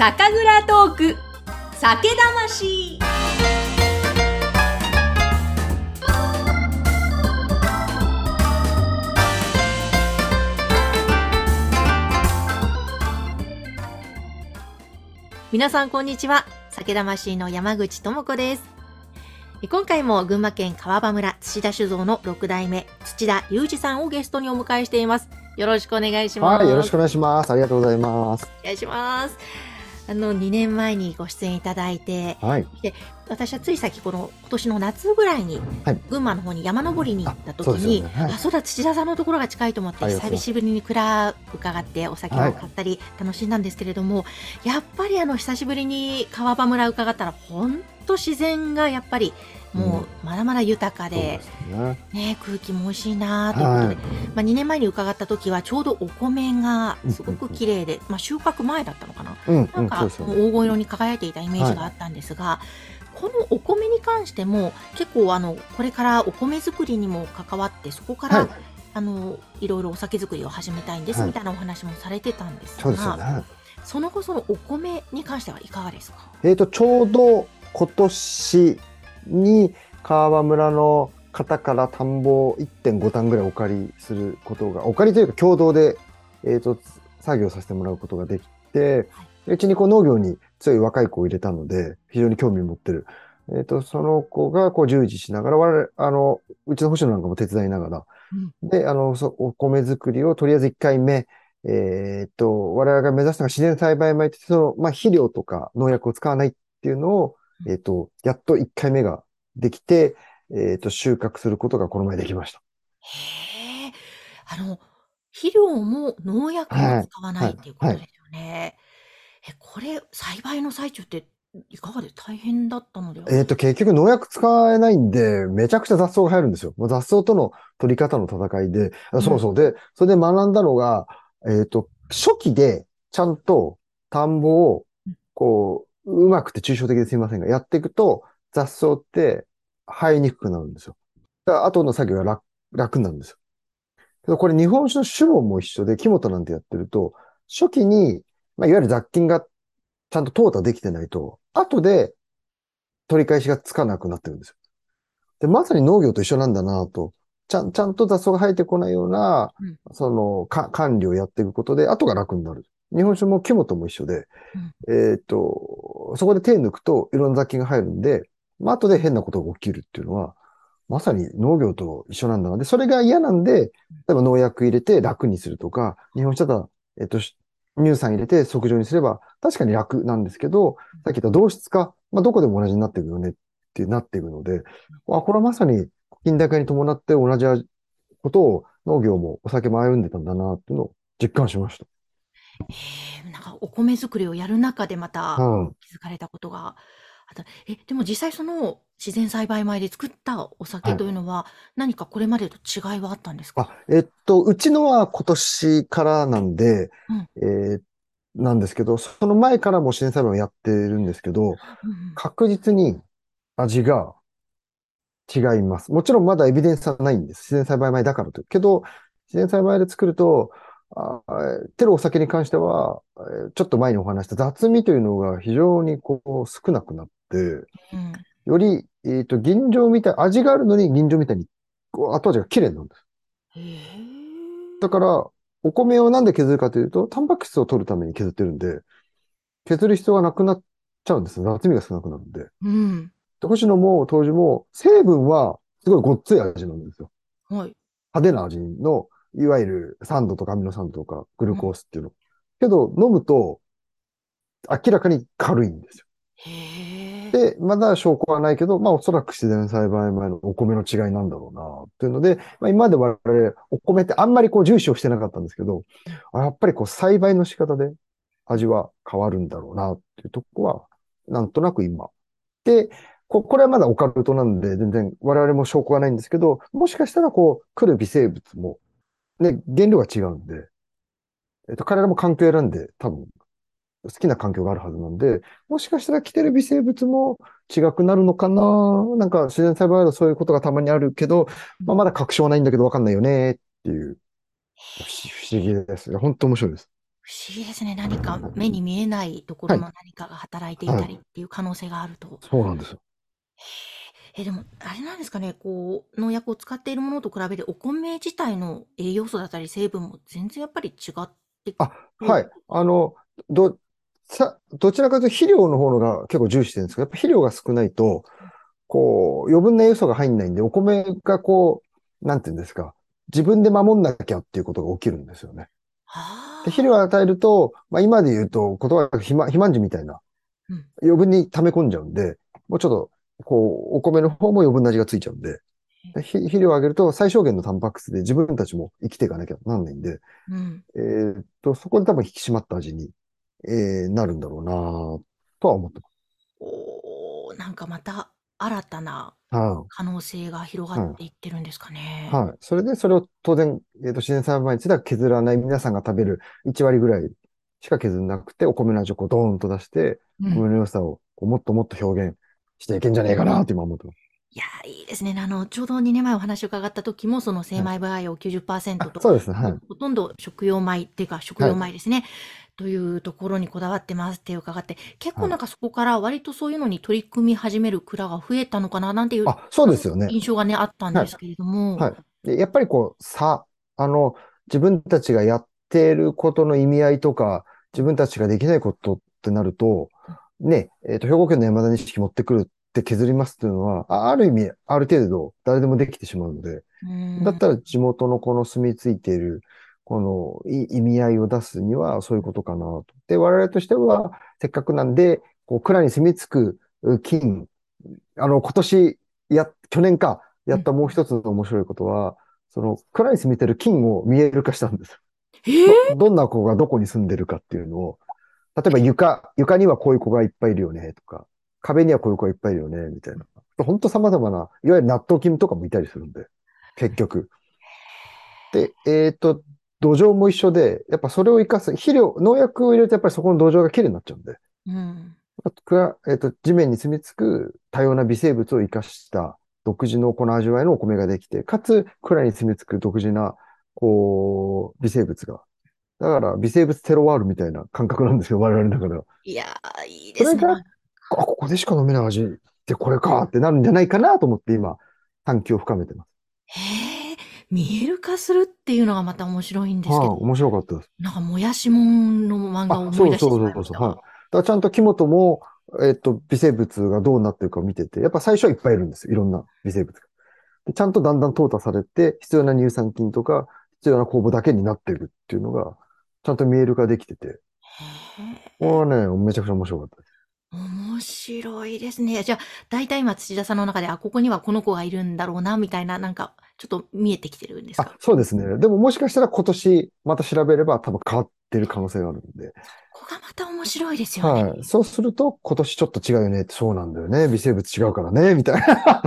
酒蔵トーク酒魂皆さんこんにちは酒魂の山口智子です今回も群馬県川場村土田酒造の6代目土田裕二さんをゲストにお迎えしていますよろしくお願いしますはい、よろしくお願いします。ありがとうございます。お願いします。あの、2年前にご出演いただいて、はい。私はつい先この今年の夏ぐらいに、はい。群馬の方に山登りに行った時に、よね。はい。あ、そうだ、土田さんのところが近いと思って、久しぶりに蔵伺ってお酒を買ったり楽しんだんですけれども、やっぱりあの、久しぶりに川場村伺ったら、本当自然がやっぱり、もうまだまだ豊かで、そうですね。ね、空気も美味しいなということで、はい。まあ、2年前に伺った時はちょうどお米がすごく綺麗で、まあ、収穫前だったのかなうん、うん、なんか。黄金色に輝いていたイメージがあったんですが、このお米に関しても結構あのこれからお米作りにも関わってそこから、はい。あのいろいろお酒作りを始めたいんですはいみたいなお話もされてたんですが、ね。その後そのお米に関してはいかがですか？えっ、と、ちょうど今年に川場村の方から田んぼを1.5単ぐらいお借りすることが、お借りというか共同で、えっ、と、作業させてもらうことができて、うちにこう農業に強い若い子を入れたので、非常に興味を持ってる。えっ、と、その子がこう従事しながら、我々、あの、うちの星野なんかも手伝いながら、で、あの、そお米作りをとりあえず1回目、えっと、我々が目指したのが自然栽培米って、その、まあ、肥料とか農薬を使わないっていうのを、えっと、やっと1回目ができて、えっと、収穫することがこの前できました。へえあの肥料も農薬も使わないっていうことですよね。えこれ栽培の最中っていかがで大変だったのではえっと、結局農薬使えないんで、めちゃくちゃ雑草が入るんですよ。もう雑草との取り方の戦いで、あそうそう。で、それで学んだのが、えっと、初期でちゃんと田んぼを、こう、うまくて抽象的ですいませんが、やっていくと雑草って生えにくくなるんですよ。だから後の作業が楽、楽になるんですよ。けどこれ日本酒の酒問も一緒で、木本なんてやってると、初期に、まあ、いわゆる雑菌がちゃんと淘汰できてないと、後で取り返しがつかなくなってるんですよ。で、まさに農業と一緒なんだなと。ちゃん、ちゃんと雑草が生えてこないような、うんその、か、管理をやっていくことで、後が楽になる。日本酒も木本も一緒で、えっと、そこで手抜くといろんな雑菌が入るんで、まあ、後で変なことが起きるっていうのは、まさに農業と一緒なんだな。で、それが嫌なんで、例えば農薬入れて楽にするとか、日本酒だったら、えっと、し乳酸入れて測定にすれば、確かに楽なんですけど、さっき言った同質化、まあ、どこでも同じになっていくよねってなっていくので、あ、これはまさに近代化に伴って同じ味ことを農業もお酒も歩んでたんだなっていうのを実感しましへえなんかお米作りをやる中でまたた。うん。気づかれたことがあった。え、でも実際その自然栽培米で作ったお酒というのは何かこれまでと違いはあったんですか？あ、えっと、うちのは今年からなんで、えーなんですけど、その前からも自然栽培をやってるんですけど、うんうん確実に味が違います。もちろんまだエビデンスはないんです。自然栽培米だからと。けど、自然栽培で作ると、あーてるお酒に関しては、えーちょっと前にお話した雑味というのが非常にこう少なくなって、うんより、えっと、吟醸みたい、味があるのに吟醸みたいに、後味が綺麗なんです。だから、お米をなんで削るかというと、タンパク質を取るために削ってるんで、削る必要がなくなっちゃうんですよ。雑味が少なくなるんで。うん。で星野も当時も成分はすごいごっつい味なんですよ。はい。派手な味の、いわゆる酸度とかアミノ酸とかグルコースっていうの。けど飲むと明らかに軽いんですよ。で、まだ証拠はないけど、まあおそらく自然栽培米のお米の違いなんだろうな、っていうので、まあ今まで我々お米ってあんまりこう重視をしてなかったんですけど、あやっぱりこう栽培の仕方で味は変わるんだろうな、っていうとこは、なんとなく今。で、ここれはまだオカルトなんで、全然我々も証拠がないんですけど、もしかしたらこう、来る微生物も、ね、原料が違うんで、えっと、彼らも環境を選んで多分、好きな環境があるはずなんで、もしかしたら来てる微生物も違くなるのかな？なんか自然栽培だとそういうことがたまにあるけど、まあ、まだ確証はないんだけどわかんないよねっていう、不思議です。本当面白いです。不思議ですね。何か目に見えないところの何かが働いていたりっていう可能性があると。そうなんですよ。へえ、でも、あれなんですかね、こう、農薬を使っているものと比べて、お米自体の栄養素だったり成分も全然やっぱり違ってあ、はい。あの、ど、さ、どちらかというと肥料の方のが結構重視してるんですけど、やっぱ肥料が少ないと、こう、余分な栄養素が入んないんで、お米がこう、なんていうんですか、自分で守んなきゃっていうことが起きるんですよね。はで肥料を与えると、まあ今で言うと、言葉が肥満、肥満児みたいなうん、余分に溜め込んじゃうんで、もうちょっと、こう、お米の方も余分な味がついちゃうんで、で肥肥料をあげると最小限のタンパク質で自分たちも生きていかなきゃなんないんで、うん。えーっと、そこで多分引き締まった味に、えーなるんだろうなとは思っておー、なんかまた新たなます。可能性が広がっていってるんですかね。はい。はい。それで、それを当然、えーっと、自然栽培については削らない皆さんが食べる1割ぐらいしか削らなくて、お米の味をこうドーンと出して、うん米の良さをこうもっともっと表現していけんじゃねえかなって今思ってます。いやー、いいですね。あの、ちょうど2年前お話を伺った時も、その精米培養90%と、あそうですね。はい。ほとんど食用米っていうか食用米ですね、というところにこだわってますって伺って、結構なんかそこから割とそういうのに取り組み始める蔵が増えたのかななんていうあ、そうですよね。印象がね、あったんですけれども。はい。でやっぱりこう、さ、あの、自分たちがやっていることの意味合いとか、自分たちができないことってなると、ね、えっ、と、兵庫県の山田錦持ってくるって削りますっていうのは、あある意味、ある程度、誰でもできてしまうので、うんだったら地元のこの住み着いている、このい意味合いを出すにはそういうことかなと。で、我々としては、せっかくなんで、こう、蔵に住み着くう金、あの、今年、や、去年か、やったもう一つの面白いことは、その、蔵に住みてる金を見える化したんです。えー？ど、どんな子がどこに住んでるかっていうのを、例えば床、床にはこういう子がいっぱいいるよね、とか、壁にはこういう子がいっぱいいるよね、みたいな。ほんと様々な、いわゆる納豆菌とかもいたりするんで、結局。で、えっと、土壌も一緒で、やっぱそれを生かす、肥料、農薬を入れるとやっぱりそこの土壌がきれいになっちゃうんで、うん。あとくらえっと、地面に住み着く多様な微生物を生かした独自のこの味わいのお米ができて、かつ、蔵に住み着く独自な、こう、微生物が。だから、微生物テロワールみたいな感覚なんですよ、我々の中では。いやー、いいですね。それがあ、ここでしか飲めない味ってこれかってなるんじゃないかなと思って今、探求を深めてます。へえ、見える化するっていうのがまた面白いんですけはい、ど、面白かったです。なんかもやしもんの漫画をあ、思そうい出してそうそうそう、ました。はい。だからちゃんと木本も、えっと、微生物がどうなってるかを見てて、やっぱ最初はいっぱいいるんですよ。いろんな微生物が。でちゃんとだんだん淘汰されて、必要な乳酸菌とか、必要な酵母だけになってるっていうのが、ちゃんと見える化できてて、へこれはね、めちゃくちゃ面白かったです。え、面白いですね。じゃあ、大体今土田さんの中で、あ、ここにはこの子がいるんだろうな、みたいな、なんか、ちょっと見えてきてるんですあか、そうですね。でももしかしたら今年また調べれば多分変わってる可能性があるんで。ここがまた面白いですよね。はい。そうすると今年ちょっと違うよね。そうなんだよね。微生物違うからね。みたいな。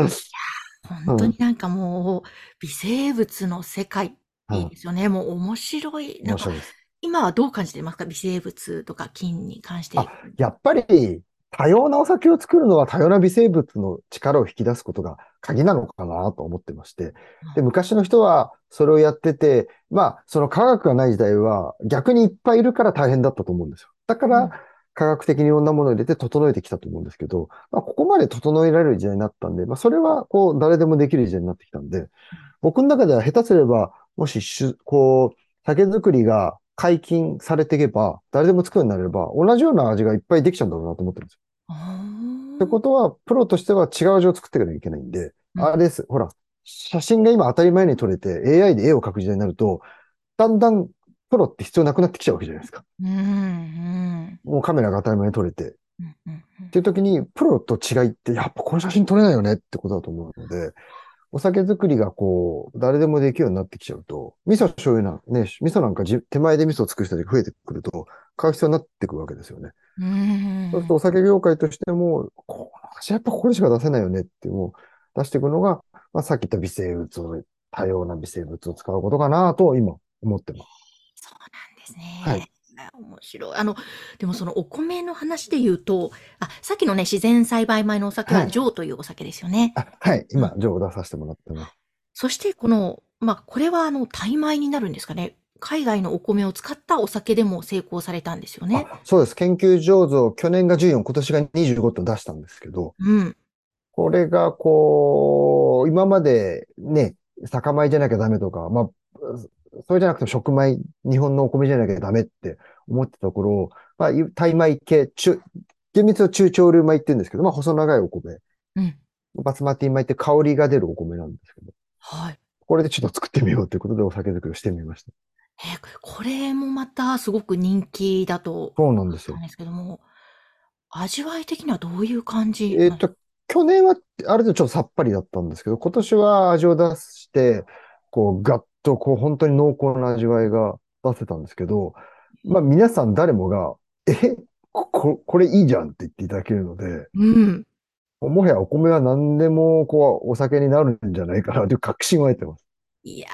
本当になんかもう、微生物の世界、はいいいですよね。もう面白い。なんか面白いです。今はどう感じてますか？微生物とか菌に関して。あやっぱり多様なお酒を作るのは多様な微生物の力を引き出すことが鍵なのかなと思ってまして。で、昔の人はそれをやってて、まあ、その科学がない時代は逆にいっぱいいるから大変だったと思うんですよ。だかうんら科学的にいろんなものを入れて整えてきたと思うんですけど、まあ、ここまで整えられる時代になったんで、まあ、それはこう誰でもできる時代になってきたんで、僕の中では下手すれば、もしこう、酒造りが解禁されていけば、誰でも作るようになれば、同じような味がいっぱいできちゃうんだろうなと思ってるんですよ。ってことは、プロとしては違う味を作っていかなきゃいけないんで、うんあれです。ほら、写真が今当たり前に撮れて AI で絵を描く時代になると、だんだんプロって必要なくなってきちゃうわけじゃないですか。うん、うん、もうカメラが当たり前に撮れて。うん、うんっていう時に、プロと違いって、やっぱこの写真撮れないよねってことだと思うので、お酒作りがこう、誰でもできるようになってきちゃうと、味噌醤油な、ね、味噌なんかじ手前で味噌を作る人が増えてくると、買う必要になってくるわけですよね。うん。そうするとお酒業界としても、この味やっぱここでしか出せないよねっていう出していくのが、まあ、さっき言った微生物を、多様な微生物を使うことかなと今思ってます。そうなんですね。はい面白い。あの、でもそのお米の話で言うと、あ、さっきのね、自然栽培米のお酒ははいジョーというお酒ですよね。あはい、今、情報出させてもらってます。そしてこの、まあ、これはあの、タイ米になるんですかね。海外のお米を使ったお酒でも成功されたんですよね。あそうです。研究醸造、去年が14、今年が25と出したんですけど、うん。これがこう、今までね、酒米じゃなきゃダメとか、まあ、それじゃなくても食米、日本のお米じゃなきゃダメって思ってたところ、まあ、タイ米系、中、厳密は中長粒米って言うんですけど、まあ、細長いお米。うん。バスマティ米って香りが出るお米なんですけど、はい。これでちょっと作ってみようということでお酒作りをしてみました。え、これもまたすごく人気だとそうなんですよなん。ですけども、味わい的にはどういう感じえっと、去年はある程度ちょっとさっぱりだったんですけど、今年は味を出して、こう、ガッと、こう、本当に濃厚な味わいが出せたんですけど、まあ皆さん誰もが、え、こ、ここれいいじゃんって言っていただけるので、うん。もはやお米は何でも、こう、お酒になるんじゃないかなという確信を得てます。いや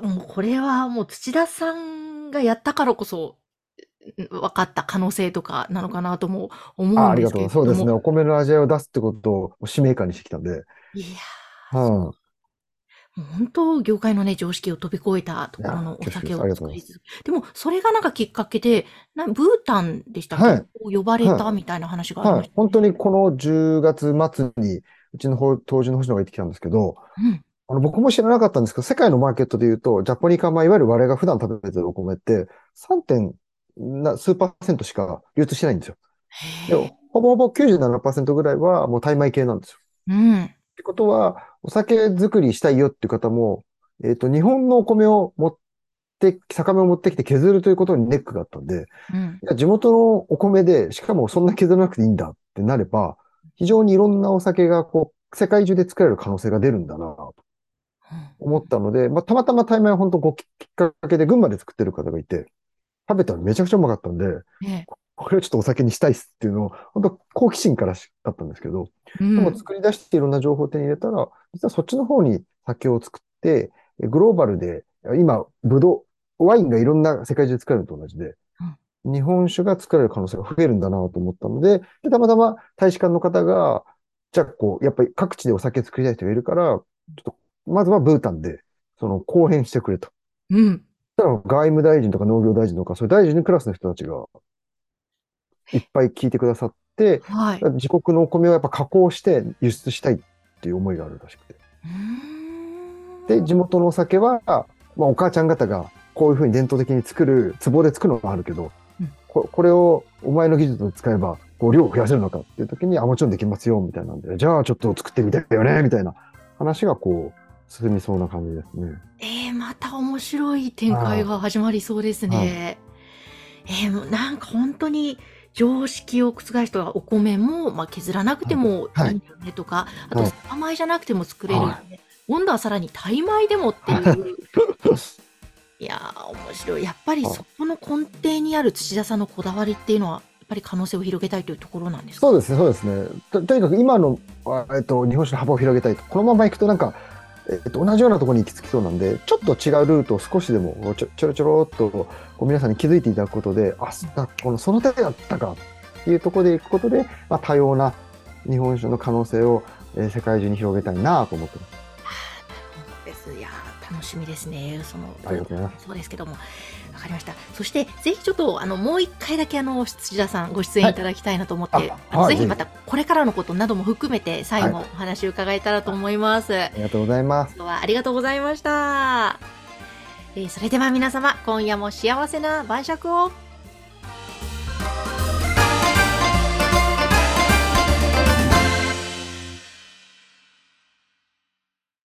ー、もうこれはもう土田さんがやったからこそ、うん分かった可能性とかなのかなとも思あ、うんありがとう。ですけれどそうですね。も。お米の味わいを出すってことを使命感にしてきたんで、いやー、うん。本当、業界のね、常識を飛び越えたところのお酒を作り続けでも、それがなんかきっかけで、なブータンでしたっけ、はい呼ばれたはいみたいな話がありはい。ました、本当にこの10月末に、うちの方、当時の星野が行ってきたんですけど、うん。あの、僕も知らなかったんですけど、世界のマーケットで言うと、ジャポニカ米、いわゆる我々が普段食べてるお米って、3. 点な数パーセントしか流通してないんですよ。ほぼほぼ97%ぐらいはもうタイ米系なんですよ。うん。ってことは、お酒作りしたいよっていう方も、えっと、日本のお米を持って、酒米を持ってきて削るということにネックがあったんで、うん。地元のお米で、しかもそんな削らなくていいんだってなれば、非常にいろんなお酒がこう、世界中で作れる可能性が出るんだなと思ったので、まあ、たまたまタイ米は本当ごきっかけで群馬で作ってる方がいて、食べたらめちゃくちゃうまかったんで、ねこれをちょっとお酒にしたいっすっていうのを、本当好奇心からしだったんですけど、うんでも作り出していろんな情報を手に入れたら、実はそっちの方に酒を作って、えグローバルで、今、ブドウ、ワインがいろんな世界中で作れるのと同じで、日本酒が作れる可能性が増えるんだなと思ったので、でたまたま大使館の方が、じゃあこう、やっぱり各地でお酒作りたい人がいるから、ちょっと、まずはブータンで、その、後編してくれと。うん。外務大臣とか農業大臣とか、そういう大臣のクラスの人たちが、いっぱい聞いてくださって、はい。自国のお米をやっぱ加工して輸出したいっていう思いがあるらしくて。で、地元のお酒は、まあ、お母ちゃん方がこういうふうに伝統的に作る、壺で作るのがあるけど、うんここれをお前の技術を使えば、こう量を増やせるのかっていう時に、あ、もちろんできますよ、みたいなんで、じゃあちょっと作ってみたいよね、みたいな話がこう、進みそうな感じですね。えー、また面白い展開が始まりそうですね。えー、なんか本当に常識を覆す人がお米も、まあ、削らなくてもいいんだよねとか、あとはい酒米じゃなくても作れるよね、は今度はさらにタイ米でもっていう。いやー、面白い。やっぱりはいそこの根底にある土田さんのこだわりっていうのは、やっぱり可能性を広げたいというところなんですか？そうですね、そうですね。ととにかく今の、あえっと、日本酒の幅を広げたいと。このまま行くとなんか、えっと、同じようなところに行き着きそうなんで、ちょっと違うルートを少しでもちょちょろちょろっとこう皆さんに気づいていただくことで、あ、このその手だったかっていうところで行くことで、まあ、多様な日本酒の可能性を、え世界中に広げたいなと思ってます。楽しみですね。そのありがとうございます。そうですけども、わかりました。そして、ぜひちょっと、あの、もう一回だけ、あの、土田さん、ご出演いただきたいなと思って、はいあのあはいぜひまた、これからのことなども含めて、最後、はお話を伺えたらと思います。ありがとうございます。今日はありがとうございました。えーそれでは皆様、今夜も幸せな晩酌を。